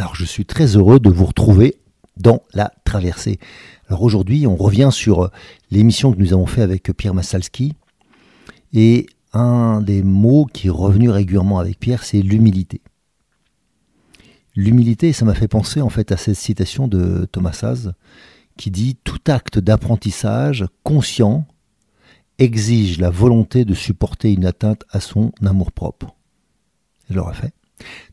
Alors je suis très heureux de vous retrouver dans la traversée. Alors aujourd'hui, on revient sur euh, l'émission que nous avons fait avec Pierre Massalski. Et un des mots qui est revenu régulièrement avec Pierre, c'est l'humilité. L'humilité, ça m'a fait penser en fait à cette citation de Thomas Saz qui dit Tout acte d'apprentissage conscient exige la volonté de supporter une atteinte à son amour-propre. Je l'aurais fait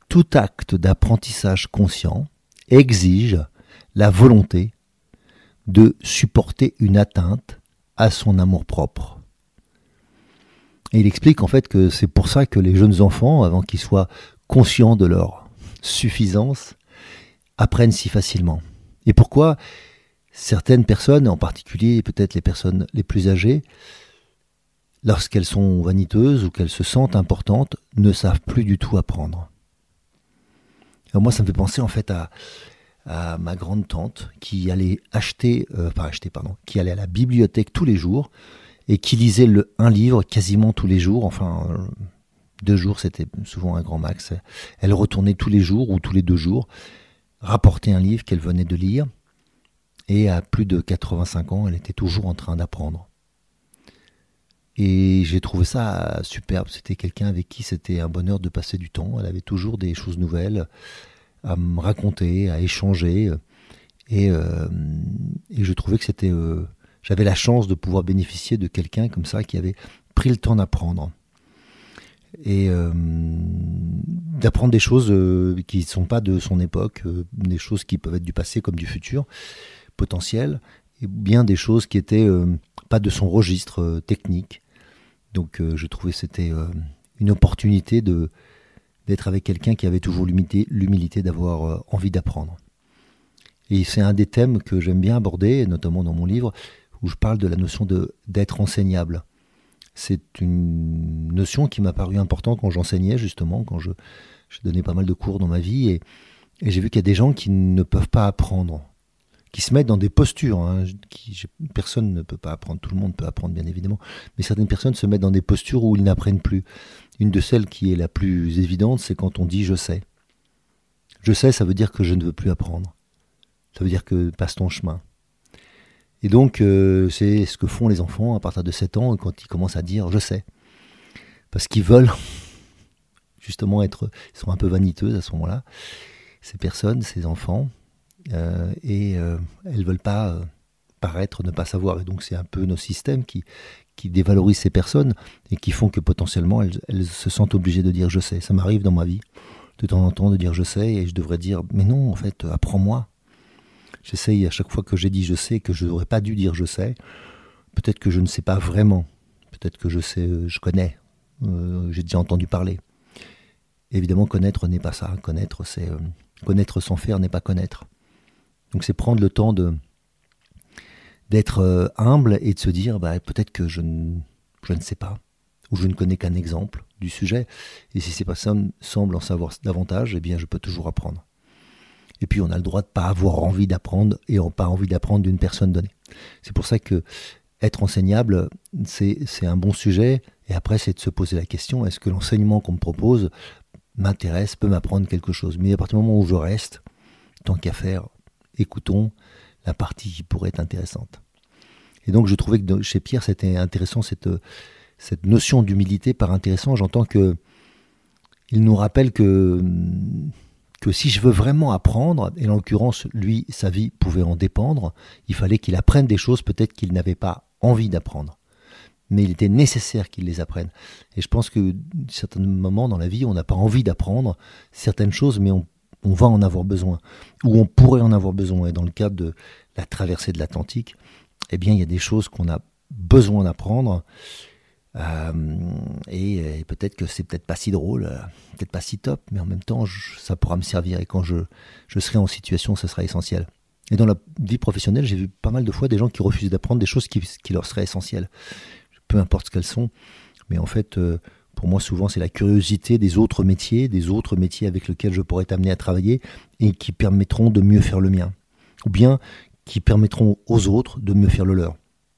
tout acte d'apprentissage conscient exige la volonté de supporter une atteinte à son amour-propre. Et il explique en fait que c'est pour ça que les jeunes enfants, avant qu'ils soient conscients de leur suffisance, apprennent si facilement. Et pourquoi certaines personnes, en particulier peut-être les personnes les plus âgées, lorsqu'elles sont vaniteuses ou qu'elles se sentent importantes, ne savent plus du tout apprendre moi, ça me fait penser en fait à, ma grande tante qui allait acheter, euh, acheter, pardon, qui allait à la bibliothèque tous les jours et qui lisait un livre quasiment tous les jours. Enfin, euh, deux jours, c'était souvent un grand max. Elle retournait tous les jours ou tous les deux jours rapporter un livre qu'elle venait de lire. Et à plus de 85 ans, elle était toujours en train d'apprendre. Et j'ai trouvé ça superbe. C'était quelqu'un avec qui c'était un bonheur de passer du temps. Elle avait toujours des choses nouvelles à me raconter, à échanger. Et, euh, je trouvais que c'était. Euh, j'avais la chance de pouvoir bénéficier de quelqu'un comme ça qui avait pris le temps d'apprendre. Et euh, d'apprendre des choses qui ne sont pas de son époque, des choses qui peuvent être du passé comme du futur potentiel, et bien des choses qui étaient pas de son registre technique. Donc euh, je trouvais c'était euh, une opportunité d'être avec quelqu'un qui avait toujours l'humilité d'avoir euh, envie d'apprendre. Et c'est un des thèmes que j'aime bien aborder, notamment dans mon livre, où je parle de la notion d'être enseignable. C'est une notion qui m'a paru importante quand j'enseignais, justement, quand je, donné pas mal de cours dans ma vie, et j'ai vu qu'il y a des gens qui ne peuvent pas apprendre qui se mettent dans des postures. Hein, personne ne peut pas apprendre, tout le monde peut apprendre bien évidemment, mais certaines personnes se mettent dans des postures où ils n'apprennent plus. Une de celles qui est la plus évidente, c'est quand on dit je sais. Je sais, ça veut dire que je ne veux plus apprendre. Ça veut dire que passe ton chemin. Et donc, euh, c'est ce que font les enfants à partir de 7 ans quand ils commencent à dire je sais. Parce qu'ils veulent justement être. Ils sont un peu vaniteuses à ce moment-là. Ces personnes, ces enfants, et euh, elles veulent pas euh, paraître ne pas savoir. Et donc c'est un peu nos systèmes qui, qui dévalorisent ces personnes et qui font que potentiellement elles, elles se sentent obligées de dire je sais. Ça m'arrive dans ma vie de temps en temps de dire je sais et je devrais dire mais non en fait apprends-moi. J'essaye à chaque fois que j'ai dit je sais que je n'aurais pas dû dire je sais. Peut-être que je ne sais pas vraiment. Peut-être que je sais, je connais. j'ai déjà entendu parler. Évidemment connaître n'est pas ça. Connaître c'est connaître sans faire n'est pas connaître. Donc c'est prendre le temps de d'être euh, humble et de se dire bah, peut-être que je ne, ne sais pas ou je ne connais qu'un exemple du sujet et si ces personnes semblent en savoir davantage, eh bien je peux toujours apprendre. Et puis on a le droit de pas avoir envie d'apprendre et pas envie d'apprendre d'une personne donnée. C'est pour ça que être enseignable, c'est un bon sujet. Et après, c'est de se poser la question est-ce que l'enseignement qu'on me propose m'intéresse, peut m'apprendre quelque chose? Mais à partir du moment où je reste, tant qu'à faire, écoutons la partie qui pourrait être intéressante. Et donc je trouvais que chez Pierre c'était intéressant cette, cette notion d'humilité par intéressant. J'entends que il nous rappelle que, que si je veux vraiment apprendre, et en l'occurrence, lui, sa vie pouvait en dépendre, il fallait qu'il apprenne des choses peut-être qu'il n'avait pas envie d'apprendre. Mais il était nécessaire qu'il les apprenne. Et je pense que certains moments dans la vie, on n'a pas envie d'apprendre certaines choses, mais on, on va en avoir besoin, ou on pourrait en avoir besoin. Et dans le cadre de la traversée de l'Atlantique, eh bien, il y a des choses qu'on a besoin d'apprendre euh, et, peut-être que c'est peut-être pas si drôle, euh, peut-être pas si top, mais en même temps, ça pourra me servir. Et quand je, je serai en situation, ça sera essentiel. Et dans la vie professionnelle, j'ai vu pas mal de fois des gens qui refusent d'apprendre des choses qui, qui, leur seraient essentielles. Peu importe ce qu'elles sont. Mais en fait, euh, pour moi, souvent, c'est la curiosité des autres métiers, des autres métiers avec lesquels je pourrais amené à travailler et qui permettront de mieux faire le mien. Ou bien qui permettront aux autres de mieux faire le leur.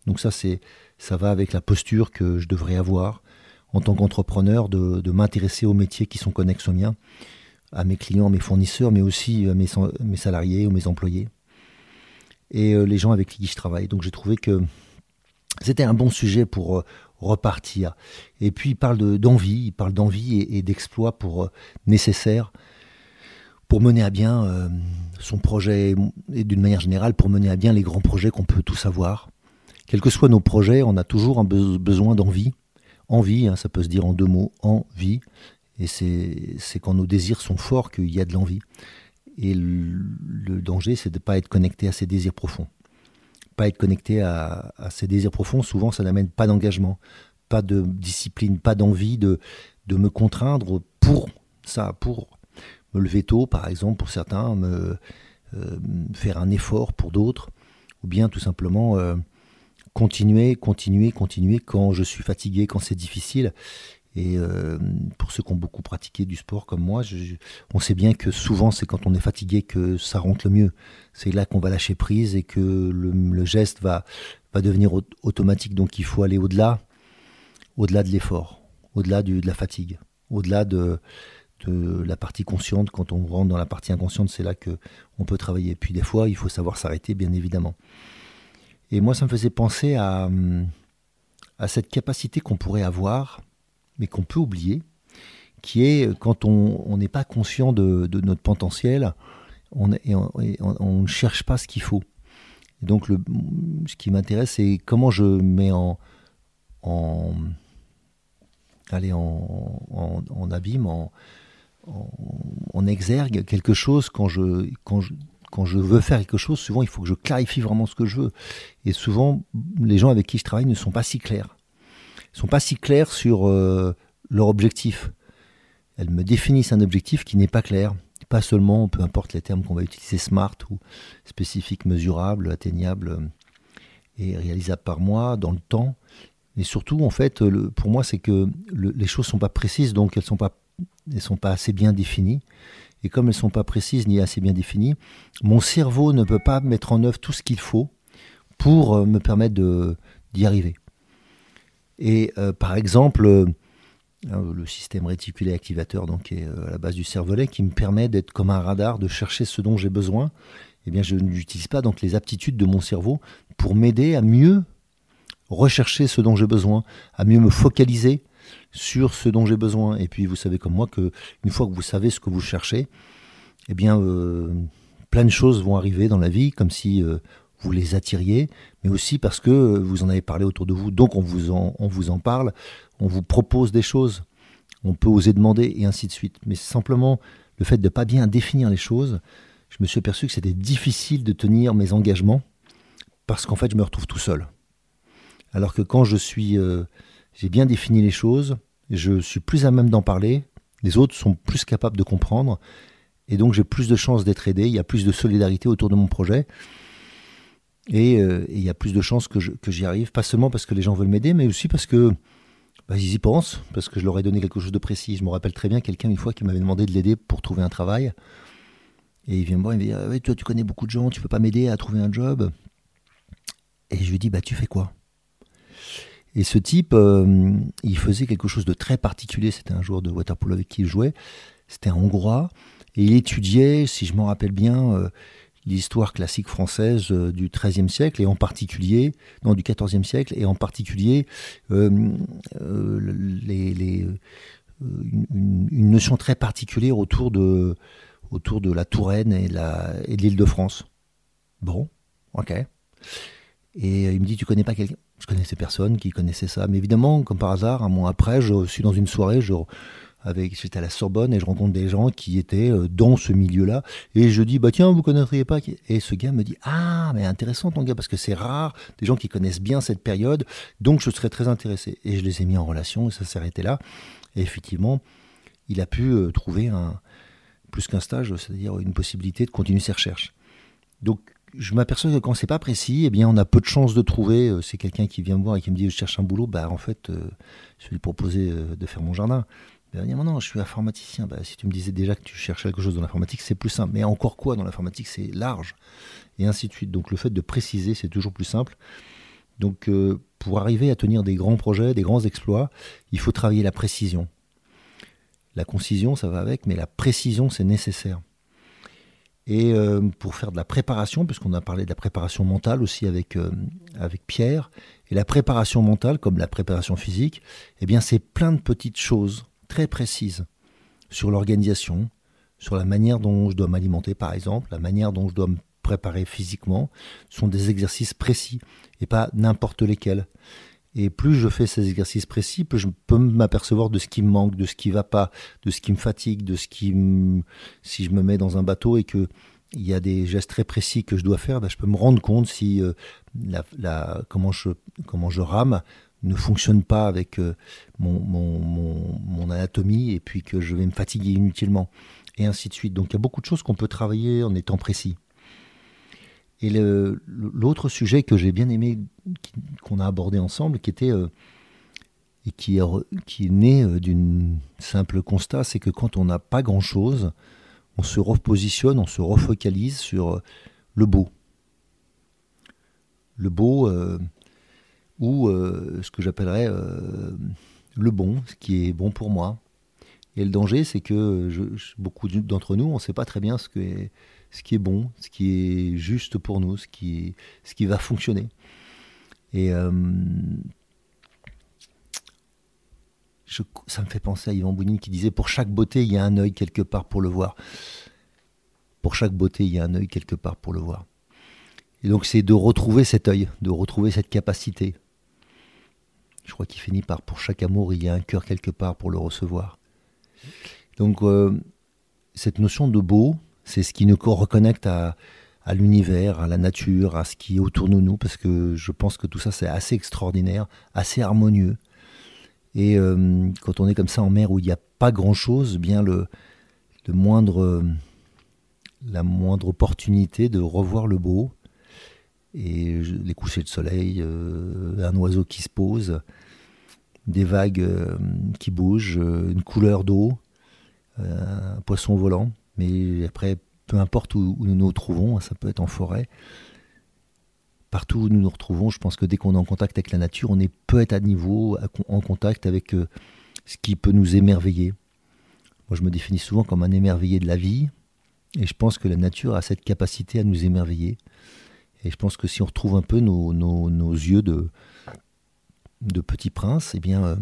Donc ça, c'est ça va avec la posture que je devrais avoir en tant qu'entrepreneur de, m'intéresser aux métiers qui sont connexes aux miens, à mes clients, mes fournisseurs, mais aussi à mes, mes salariés ou mes employés et euh, les gens avec qui je travaille. Donc j'ai trouvé que c'était un bon sujet pour euh, repartir. Et puis il parle d'envie, il parle d'envie et, d'exploit pour euh, nécessaire pour mener à bien son projet et d'une manière générale pour mener à bien les grands projets qu'on peut tous avoir quels que soient nos projets, on a toujours un besoin d'envie. Envie, hein, ça peut se dire en deux mots, envie. Et c'est quand nos désirs sont forts qu'il y a de l'envie. Et le, danger, c'est de ne pas être connecté à ces désirs profonds. Pas être connecté à, ces désirs profonds, souvent, ça n'amène pas d'engagement, pas de discipline, pas d'envie de, de me contraindre pour ça, pour me lever tôt, par exemple, pour certains, me, euh, faire un effort pour d'autres, ou bien tout simplement euh, continuer, continuer, continuer quand je suis fatigué, quand c'est difficile. Et euh, pour ceux qui ont beaucoup pratiqué du sport comme moi, on sait bien que souvent c'est quand on est fatigué que ça rentre le mieux. C'est là qu'on va lâcher prise et que le, geste va, devenir automatique. Donc il faut aller au-delà, au-delà de l'effort, au-delà de la fatigue, au-delà de, la partie consciente. Quand on rentre dans la partie inconsciente, c'est là que on peut travailler. Puis des fois, il faut savoir s'arrêter, bien évidemment. Et moi, ça me faisait penser à cette capacité qu'on pourrait avoir, mais qu'on peut oublier, qui est quand on n'est pas conscient de, notre potentiel, on, ne cherche pas ce qu'il faut. donc, ce qui m'intéresse, c'est comment je mets en, allez, en, en, abîme, en, exergue quelque chose quand je, quand je veux faire quelque chose, souvent il faut que je clarifie vraiment ce que je veux. Et souvent, les gens avec qui je travaille ne sont pas si clairs. Sont pas si clairs sur euh, leur objectif. Elles me définissent un objectif qui n'est pas clair. Pas seulement, peu importe les termes qu'on va utiliser, smart ou spécifique, mesurable, atteignable euh, et réalisable par moi dans le temps. Mais surtout, en fait, pour moi, c'est que les choses sont pas précises, donc elles sont, pas, sont pas assez bien définies et comme elles sont pas précises ni assez bien définies, mon cerveau ne peut pas mettre en œuvre tout ce qu'il faut pour euh, me permettre d'y arriver. Et euh, par exemple, euh, le système réticulé activateur donc, est à la base du cervelet qui me permet d'être comme un radar, de chercher ce dont j'ai besoin, eh bien je n'utilise pas donc les aptitudes de mon cerveau pour m'aider à mieux rechercher ce dont j'ai besoin, à mieux me focaliser sur ce dont j'ai besoin. Et puis vous savez comme moi que une fois que vous savez ce que vous cherchez, eh bien euh, plein de choses vont arriver dans la vie, comme si euh, vous les attiriez, mais aussi parce que vous en avez parlé autour de vous, donc on vous en, on vous en parle, on vous propose des choses, on peut oser demander et ainsi de suite. Mais simplement le fait de ne pas bien définir les choses, je me suis aperçu que c'était difficile de tenir mes engagements parce qu'en fait je me retrouve tout seul. Alors que quand je suis euh, j'ai bien défini les choses, je suis plus à même d'en parler, les autres sont plus capables de comprendre, et donc j'ai plus de chances d'être aidé, il y a plus de solidarité autour de mon projet, et, euh, il y a plus de chances que, j'y arrive, pas seulement parce que les gens veulent m'aider, mais aussi parce que bah, ils y pensent, parce que je leur ai donné quelque chose de précis. Je me rappelle très bien quelqu'un une fois qui m'avait demandé de l'aider pour trouver un travail, et il vient me voir, il me dit ah toi tu connais beaucoup de gens, tu peux pas m'aider à trouver un job? Et je lui dis bah tu fais quoi? Et ce type, euh, il faisait quelque chose de très particulier. C'était un joueur de waterpolo avec qui il jouait. C'était un Hongrois. Et il étudiait, si je m'en rappelle bien, euh, l'histoire classique française euh, du XIIIe siècle, et en particulier, non, du XIVe siècle, et en particulier les, une, notion très particulière autour de, autour de la Touraine et, la, et de l'île de France. Bon, ok. Et il me dit, tu connais pas quelqu'un? Je connaissais personne qui connaissait ça. Mais évidemment, comme par hasard, un mois après, je suis dans une soirée, je, avec, j'étais à la Sorbonne et je rencontre des gens qui étaient euh, dans ce milieu-là. Et je dis, bah tiens, vous connaîtriez pas Et ce gars me dit, ah, mais intéressant ton gars, parce que c'est rare, des gens qui connaissent bien cette période, donc je serais très intéressé. Et je les ai mis en relation et ça s'est arrêté là. Et effectivement, il a pu euh, trouver un, plus qu'un stage, c'est-à-dire une possibilité de continuer ses recherches. Donc, je m'aperçois que quand c'est pas précis, eh bien, on a peu de chances de trouver. Euh, c'est quelqu'un qui vient me voir et qui me dit je cherche un boulot. Bah, en fait, je vais lui proposer de faire mon jardin. Dire, non, je suis informaticien. Bah, si tu me disais déjà que tu cherchais quelque chose dans l'informatique, c'est plus simple. Mais encore quoi dans l'informatique, c'est large. Et ainsi de suite. Donc le fait de préciser, c'est toujours plus simple. Donc euh, pour arriver à tenir des grands projets, des grands exploits, il faut travailler la précision. La concision, ça va avec, mais la précision, c'est nécessaire. Et euh, pour faire de la préparation, puisqu'on a parlé de la préparation mentale aussi avec, euh, avec Pierre, et la préparation mentale, comme la préparation physique, eh bien c'est plein de petites choses très précises sur l'organisation, sur la manière dont je dois m'alimenter par exemple, la manière dont je dois me préparer physiquement, sont des exercices précis et pas n'importe lesquels. Et plus je fais ces exercices précis, plus je peux m'apercevoir de ce qui me manque, de ce qui va pas, de ce qui me fatigue, de ce qui me... si je me mets dans un bateau et que il y a des gestes très précis que je dois faire, ben je peux me rendre compte si euh, la, comment je comment je rame ne fonctionne pas avec euh, mon, anatomie et puis que je vais me fatiguer inutilement, et ainsi de suite. Donc il y a beaucoup de choses qu'on peut travailler en étant précis. Et l'autre sujet que j'ai bien aimé, qu'on a abordé ensemble, qui était euh, et qui est, qui né euh, d'une simple constat, c'est que quand on n'a pas grand-chose, on se repositionne, on se refocalise sur le beau. Le beau, ou euh, ce que j'appellerais euh, le bon, ce qui est bon pour moi. Et le danger, c'est que beaucoup d'entre nous, on ne sait pas très bien ce, qui est bon, ce qui est juste pour nous, ce qui, va fonctionner. Et euh, ça me fait penser à Yvan Bounine qui disait Pour chaque beauté, il y a un œil quelque part pour le voir. Pour chaque beauté, il y a un œil quelque part pour le voir. Et donc, c'est de retrouver cet œil, de retrouver cette capacité je crois qu'il finit par pour chaque amour, il y a un cœur quelque part pour le recevoir. Donc euh, cette notion de beau, c'est ce qui nous reconnecte à, l'univers, à la nature, à ce qui est autour de nous, parce que je pense que tout ça c'est assez extraordinaire, assez harmonieux. Et euh, quand on est comme ça en mer où il n'y a pas grand-chose, bien le, moindre, la moindre opportunité de revoir le beau, et les couchers de soleil, euh, un oiseau qui se pose, des vagues euh, qui bougent, euh, une couleur d'eau, un poisson volant. Mais après, peu importe où, nous nous trouvons, ça peut être en forêt, partout où nous nous retrouvons, je pense que dès qu'on est en contact avec la nature, on est peut être à niveau, en contact avec ce qui peut nous émerveiller. Moi, je me définis souvent comme un émerveillé de la vie, et je pense que la nature a cette capacité à nous émerveiller. Et je pense que si on retrouve un peu nos, yeux de, de petit prince, eh bien, euh,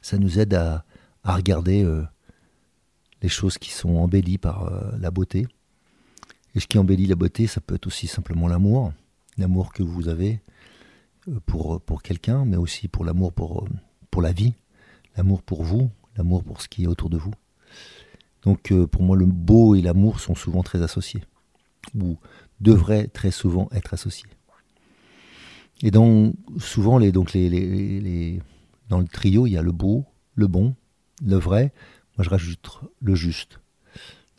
ça nous aide à, regarder euh, les choses qui sont embellies par euh, la beauté. Et ce qui embellit la beauté, ça peut être aussi simplement l'amour, l'amour que vous avez pour, pour quelqu'un, mais aussi pour l'amour pour, pour la vie, l'amour pour vous, l'amour pour ce qui est autour de vous. Donc pour moi, le beau et l'amour sont souvent très associés. Ou devraient très souvent être associés. Et donc, souvent, les, donc les, les, dans le trio, il y a le beau, le bon, le vrai. Moi, je rajoute le juste.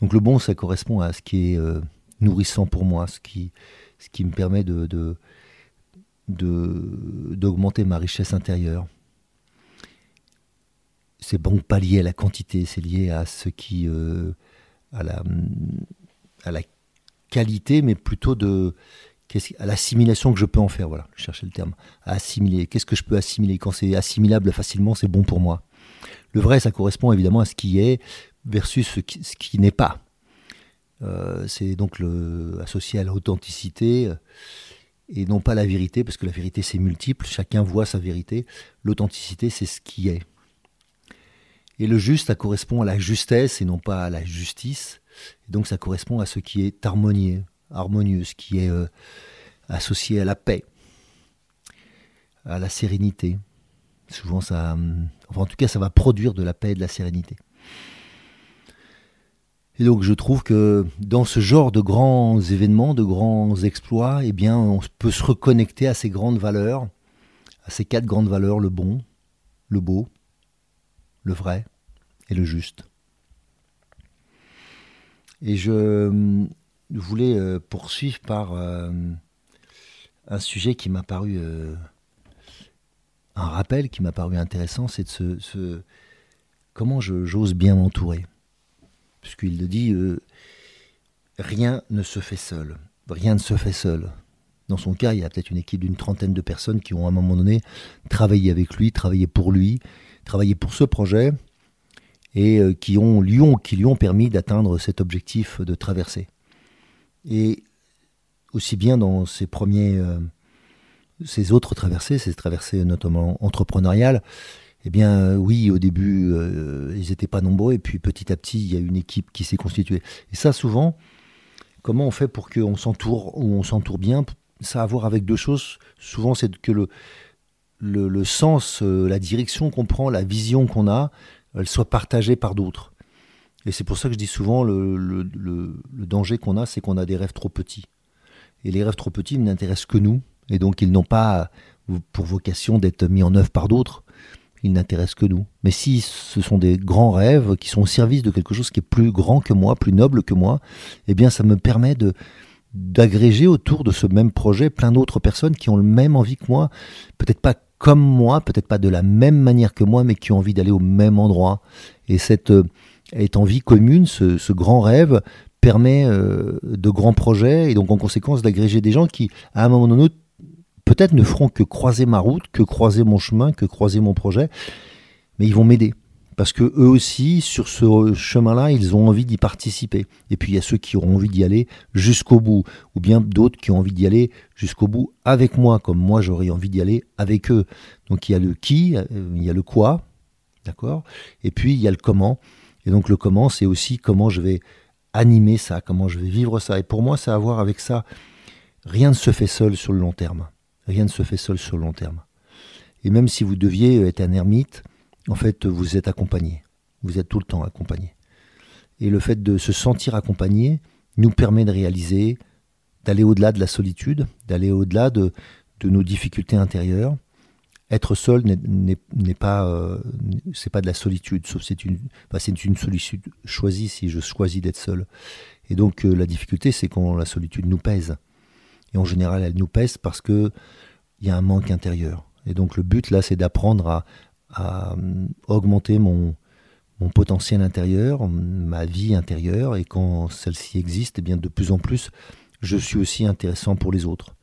Donc, le bon, ça correspond à ce qui est euh, nourrissant pour moi, ce qui, ce qui me permet de, de, d'augmenter ma richesse intérieure. C'est bon pas lié à la quantité, c'est lié à ce qui, euh, à la, à la qualité, mais plutôt de à l'assimilation que je peux en faire. Voilà, je cherchais le terme. assimiler. Qu'est-ce que je peux assimiler? Quand c'est assimilable facilement, c'est bon pour moi. Le vrai, ça correspond évidemment à ce qui est versus ce qui, n'est pas. Euh, c'est donc associé à l'authenticité euh, et non pas la vérité, parce que la vérité c'est multiple, chacun voit sa vérité. L'authenticité c'est ce qui est. Et le juste, ça correspond à la justesse et non pas à la justice. Et donc ça correspond à ce qui est harmonieux, harmonieux, ce qui est euh, associé à la paix, à la sérénité. Souvent, ça, enfin, en tout cas, ça va produire de la paix et de la sérénité. Et donc, je trouve que dans ce genre de grands événements, de grands exploits, eh bien, on peut se reconnecter à ces grandes valeurs, à ces quatre grandes valeurs le bon, le beau, le vrai et le juste. Et je euh, voulais euh, poursuivre par euh, un sujet qui m'a paru, un rappel qui m'a paru intéressant, c'est de ce, comment j'ose bien m'entourer. Puisqu'il le dit, rien ne se fait seul. Rien ne se fait seul. Dans son cas, il y a peut-être une équipe d'une trentaine de personnes qui ont à un moment donné travaillé avec lui, travaillé pour lui, travaillé pour ce projet, et euh, qui, lui ont, qui lui ont permis d'atteindre cet objectif de traversée. Et aussi bien dans ces premiers, euh, ces autres traversées, ces traversées notamment entrepreneuriales, eh bien euh, oui, au début, ils n'étaient pas nombreux, et puis petit à petit, il y a une équipe qui s'est constituée. Et ça, souvent, comment on fait pour qu'on s'entoure ou on s'entoure bien? Ça a à voir avec deux choses. Souvent, c'est que le, le, le sens, la direction qu'on prend, la vision qu'on a, elle soit partagée par d'autres. Et c'est pour ça que je dis souvent, le, le, danger qu'on a, c'est qu'on a des rêves trop petits. Et les rêves trop petits n'intéressent que nous, et donc ils n'ont pas pour vocation d'être mis en œuvre par d'autres, ils n'intéressent que nous. Mais si ce sont des grands rêves qui sont au service de quelque chose qui est plus grand que moi, plus noble que moi, eh bien ça me permet de d'agréger autour de ce même projet plein d'autres personnes qui ont le même envie que moi, peut-être pas comme moi, peut-être pas de la même manière que moi, mais qui ont envie d'aller au même endroit. Et cette euh, envie commune, ce, grand rêve, permet euh, de grands projets et donc en conséquence d'agréger des gens qui, à un moment donné, peut-être ne feront que croiser ma route, que croiser mon chemin, que croiser mon projet, mais ils vont m'aider parce que eux aussi, sur ce chemin-là, ils ont envie d'y participer. Et puis il y a ceux qui auront envie d'y aller jusqu'au bout, ou bien d'autres qui ont envie d'y aller jusqu'au bout avec moi, comme moi j'aurais envie d'y aller avec eux. Donc il y a le qui, euh, il y a le quoi, d'accord? Et puis il y a le comment. Et donc le comment, c'est aussi comment je vais animer ça, comment je vais vivre ça. Et pour moi, ça a à voir avec ça. Rien ne se fait seul sur le long terme. Rien ne se fait seul sur le long terme. Et même si vous deviez être un ermite, en fait, vous êtes accompagné. Vous êtes tout le temps accompagné. Et le fait de se sentir accompagné nous permet de réaliser, d'aller au-delà de la solitude, d'aller au-delà de, nos difficultés intérieures. Être seul n'est pas, euh, c'est pas de la solitude, sauf c'est une, c'est une solitude choisie si je choisis d'être seul. Et donc euh, la difficulté, c'est quand la solitude nous pèse. Et en général, elle nous pèse parce que il y a un manque intérieur. Et donc le but là, c'est d'apprendre à, euh, augmenter mon, mon potentiel intérieur, ma vie intérieure, et quand celle-ci existe, eh bien de plus en plus, je suis aussi intéressant pour les autres.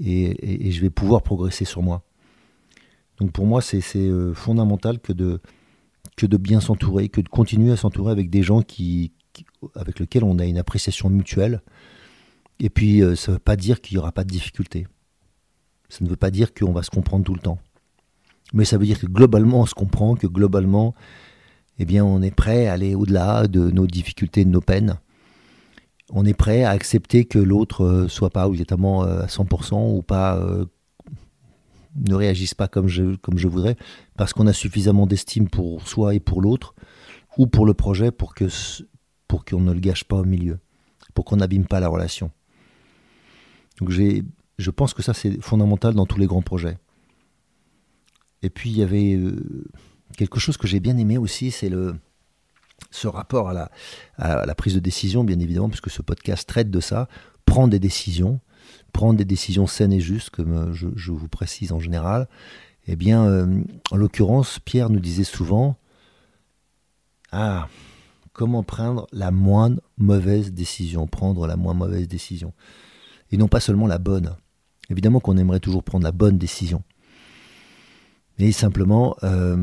Et, je vais pouvoir progresser sur moi. Donc pour moi, c'est euh, fondamental que de, que de bien s'entourer, que de continuer à s'entourer avec des gens qui, avec lesquels on a une appréciation mutuelle. Et puis, euh, ça ne veut pas dire qu'il n'y aura pas de difficultés. Ça ne veut pas dire qu'on va se comprendre tout le temps. Mais ça veut dire que globalement, on se comprend, que globalement, eh bien, on est prêt à aller au-delà de nos difficultés, de nos peines. On est prêt à accepter que l'autre euh, soit pas exactement à 100% ou pas ne réagisse pas comme je, comme je voudrais, parce qu'on a suffisamment d'estime pour soi et pour l'autre, ou pour le projet pour que pour qu'on ne le gâche pas au milieu, pour qu'on n'abîme pas la relation. Donc je pense que ça c'est fondamental dans tous les grands projets. Et puis il y avait euh, quelque chose que j'ai bien aimé aussi, c'est le ce rapport à la, à la, prise de décision, bien évidemment, puisque ce podcast traite de ça, prendre des décisions, prendre des décisions saines et justes, comme euh, je, vous précise en général. Eh bien, euh, en l'occurrence, Pierre nous disait souvent, ah, comment prendre la moindre mauvaise décision, prendre la moins mauvaise décision, et non pas seulement la bonne. Évidemment qu'on aimerait toujours prendre la bonne décision. Mais simplement, euh,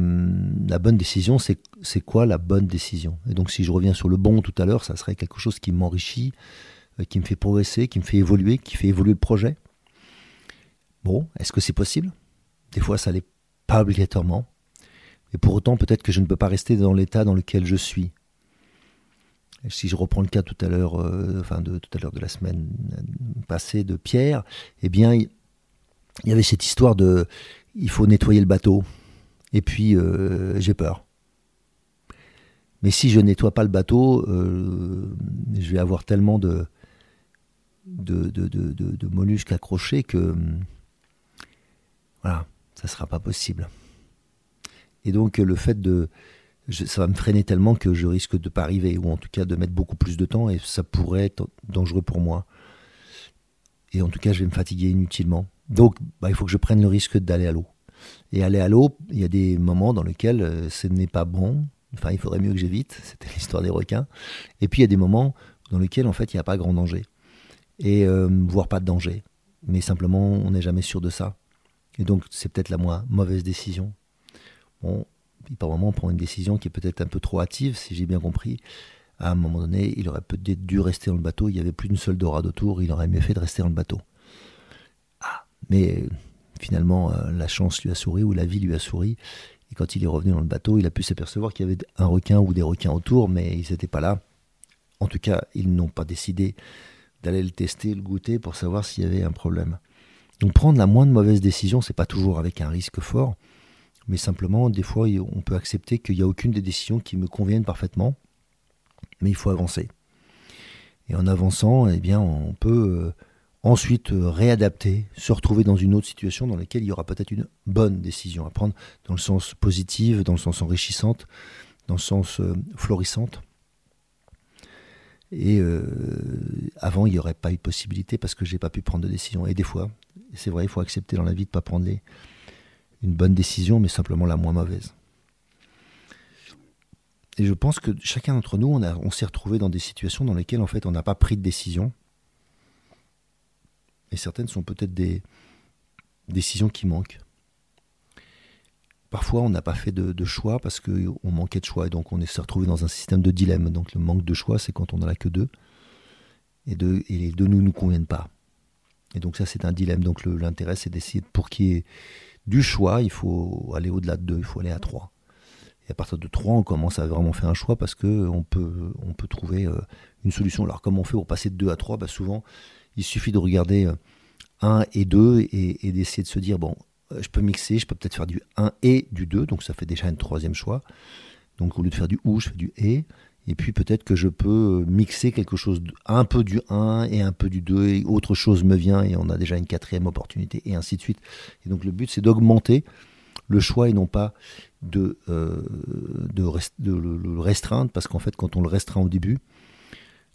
la bonne décision, c'est quoi la bonne décision? Et donc, si je reviens sur le bon tout à l'heure, ça serait quelque chose qui m'enrichit, qui me fait progresser, qui me fait évoluer, qui fait évoluer le projet. Bon, est-ce que c'est possible? Des fois, ça l'est pas obligatoirement. Et pour autant, peut-être que je ne peux pas rester dans l'état dans lequel je suis. si je reprends le cas tout à l'heure, euh, enfin de tout à l'heure de la semaine passée de Pierre, eh bien, il y avait cette histoire de, il faut nettoyer le bateau. Et puis, euh, j'ai peur. Mais si je nettoie pas le bateau, euh, je vais avoir tellement de, de, de, de mollusques accrochés que voilà, ça sera pas possible. Et donc le fait de ça va me freiner tellement que je risque de pas arriver ou en tout cas de mettre beaucoup plus de temps et ça pourrait être dangereux pour moi. Et en tout cas, je vais me fatiguer inutilement. Donc, bah, il faut que je prenne le risque d'aller à l'eau. Et aller à l'eau, il y a des moments dans lesquels euh, ce n'est pas bon. Enfin, il faudrait mieux que j'évite. C'était l'histoire des requins. Et puis, il y a des moments dans lesquels, en fait, il n'y a pas grand danger. Et euh, voire pas de danger. Mais simplement, on n'est jamais sûr de ça. Et donc, c'est peut-être la moins mauvaise décision. Bon, par moment, on prend une décision qui est peut-être un peu trop hâtive, si j'ai bien compris. À un moment donné, il aurait peut-être dû rester dans le bateau. Il n'y avait plus d'une seule dorade autour. Il aurait mieux fait de rester dans le bateau. Ah, mais finalement, euh, la chance lui a souri ou la vie lui a souri. Et quand il est revenu dans le bateau, il a pu s'apercevoir qu'il y avait un requin ou des requins autour, mais ils n'étaient pas là. En tout cas, ils n'ont pas décidé d'aller le tester, le goûter pour savoir s'il y avait un problème. Donc prendre la moindre mauvaise décision, c'est pas toujours avec un risque fort, mais simplement des fois on peut accepter qu'il n'y a aucune des décisions qui me conviennent parfaitement, mais il faut avancer. Et en avançant, eh bien, on peut euh, ensuite euh, réadapter, se retrouver dans une autre situation dans laquelle il y aura peut-être une bonne décision à prendre, dans le sens positif, dans le sens enrichissante, dans le sens euh, florissante. Et avant, il n'y aurait pas eu de possibilité parce que je n'ai pas pu prendre de décision. Et des fois, c'est vrai, il faut accepter dans la vie de ne pas prendre une bonne décision, mais simplement la moins mauvaise. Et je pense que chacun d'entre nous, on, on s'est retrouvé dans des situations dans lesquelles en fait on n'a pas pris de décision. Et certaines sont peut-être des décisions qui manquent. Parfois, on n'a pas fait de, choix parce qu'on manquait de choix et donc on s'est retrouvé dans un système de dilemme. Donc le manque de choix, c'est quand on n'en a que deux et, deux, et les deux ne nous conviennent pas. Et donc ça, c'est un dilemme. Donc l'intérêt, c'est d'essayer, pour qu'il y ait du choix, il faut aller au-delà de deux, il faut aller à trois. Et à partir de trois, on commence à vraiment faire un choix parce qu'on peut, on peut trouver euh, une solution. Alors comment on fait pour passer de deux à trois? Bah, Souvent, il suffit de regarder 1 euh, et 2 et, et d'essayer de se dire, bon, je peux mixer, je peux peut-être faire du 1 et du 2, donc ça fait déjà un troisième choix. Donc au lieu de faire du ou, je fais du et. Et puis peut-être que je peux mixer quelque chose, un peu du 1 et un peu du 2, et autre chose me vient, et on a déjà une quatrième opportunité, et ainsi de suite. Et donc le but, c'est d'augmenter le choix et non pas de, euh, de, le restreindre, parce qu'en fait, quand on le restreint au début,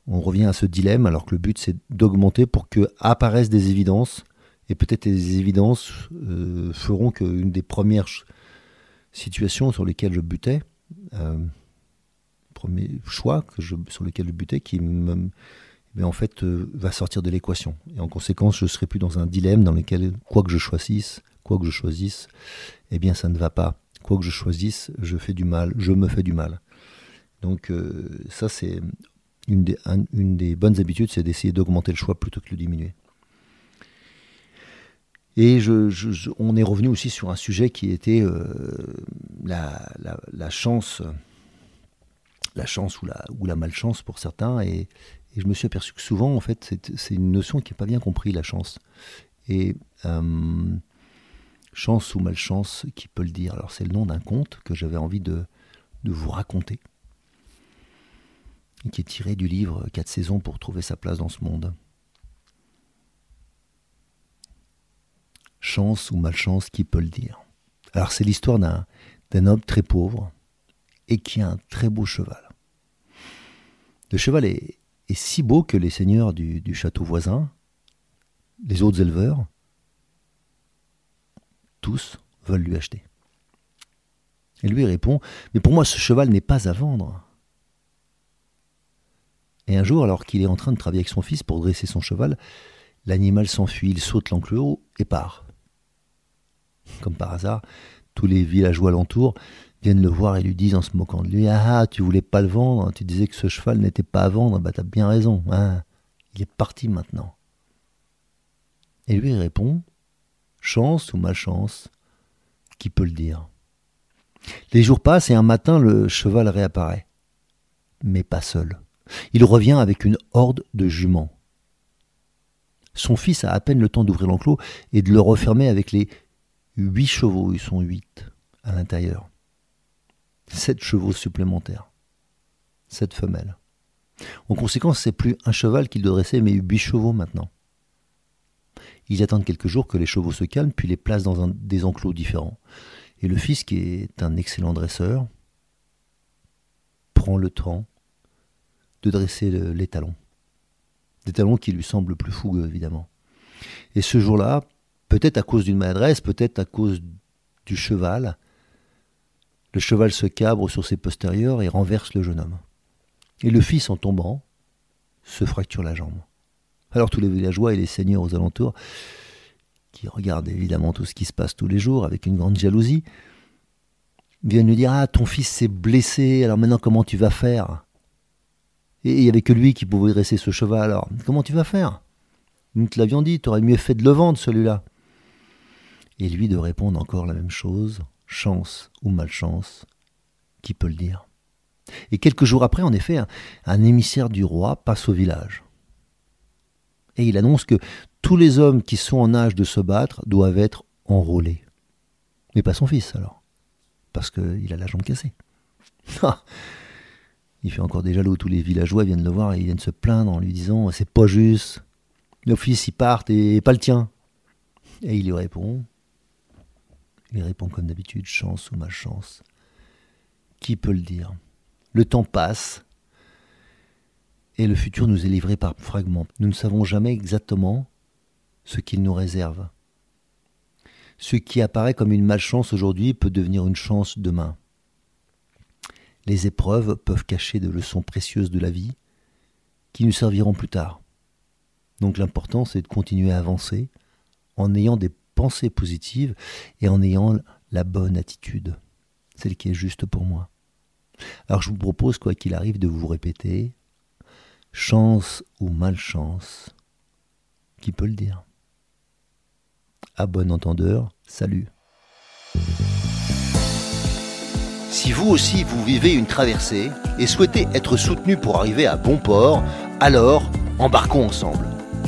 on revient à ce dilemme, alors que le but, c'est d'augmenter pour que apparaissent des évidences, et peut-être les évidences euh, feront qu'une des premières situations sur lesquelles je butais, euh, premier choix que sur lequel je butais qui mais en fait euh, va sortir de l'équation. Et en conséquence, je serai plus dans un dilemme dans lequel, quoi que je choisisse, quoi que je choisisse, eh bien ça ne va pas. Quoi que je choisisse, je fais du mal, je me fais du mal. Donc euh, ça, c'est une une des bonnes habitudes, c'est d'essayer d'augmenter le choix plutôt que de le diminuer. Et je, on est revenu aussi sur un sujet qui était euh, la, chance la chance ou la, ou la malchance pour certains. Et, je me suis aperçu que souvent, en fait, c'est une notion qui n'est pas bien comprise, la chance. Et euh, chance ou malchance, qui peut le dire? Alors, c'est le nom d'un conte que j'avais envie de, de vous raconter, qui est tiré du livre Quatre saisons pour trouver sa place dans ce monde. Chance ou malchance, qui peut le dire Alors, c'est l'histoire d'un homme très pauvre et qui a un très beau cheval. Le cheval est, si beau que les seigneurs du, château voisin, les autres éleveurs, tous veulent lui acheter. Et lui répond, mais pour moi ce cheval n'est pas à vendre. Et un jour, alors qu'il est en train de travailler avec son fils pour dresser son cheval, l'animal s'enfuit, il saute l'enclos et part. Comme par hasard, tous les villageois alentour viennent le voir et lui disent en se moquant de lui Ah, ah tu voulais pas le vendre, tu disais que ce cheval n'était pas à vendre, bah t'as bien raison, hein. il est parti maintenant. Et lui répond Chance ou malchance, qui peut le dire? Les jours passent et un matin le cheval réapparaît. Mais pas seul. Il revient avec une horde de juments. Son fils a à peine le temps d'ouvrir l'enclos et de le refermer avec les huit chevaux, ils sont huit à l'intérieur. Sept chevaux supplémentaires. Sept femelles. En conséquence, c'est plus un cheval qu'il doit dresser, mais huit chevaux maintenant. Ils attendent quelques jours que les chevaux se calment, puis les placent dans des enclos différents. Et le fils, qui est un excellent dresseur, prend le temps de dresser les talons. Des talons qui lui semblent plus fougueux, évidemment. Et ce jour-là, peut-être à cause d'une maladresse, peut-être à cause du cheval, le cheval se cabre sur ses postérieurs et renverse le jeune homme. Et le fils, en tombant, se fracture la jambe. Alors tous les villageois et les seigneurs aux alentours, qui regardent évidemment tout ce qui se passe tous les jours avec une grande jalousie, viennent lui dire Ah, ton fils s'est blessé, alors maintenant comment tu vas faire? Et il n'y avait que lui qui pouvait dresser ce cheval, alors comment tu vas faire? Nous te l'avions dit, tu aurais mieux fait de le vendre celui-là. Et lui de répondre encore la même chose chance ou malchance, qui peut le dire Et quelques jours après, en effet, un émissaire du roi passe au village et il annonce que tous les hommes qui sont en âge de se battre doivent être enrôlés. Mais pas son fils alors, parce qu'il a la jambe cassée. Ah il fait encore des jaloux, tous les villageois viennent le voir et ils viennent se plaindre en lui disant c'est pas juste, nos fils y partent et pas le tien. Et il lui répond, il répond comme d'habitude, chance ou malchance. Qui peut le dire? Le temps passe, et le futur nous est livré par fragments. Nous ne savons jamais exactement ce qu'il nous réserve. Ce qui apparaît comme une malchance aujourd'hui peut devenir une chance demain. Les épreuves peuvent cacher des leçons précieuses de la vie qui nous serviront plus tard. Donc l'important c'est de continuer à avancer en ayant des pensées positives et en ayant la bonne attitude, celle qui est juste pour moi. Alors je vous propose, quoi qu'il arrive, de vous répéter chance ou malchance, qui peut le dire? À bon entendeur, salut. Si vous aussi vous vivez une traversée et souhaitez être soutenu pour arriver à bon port, alors embarquons ensemble.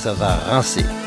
ça va rincer.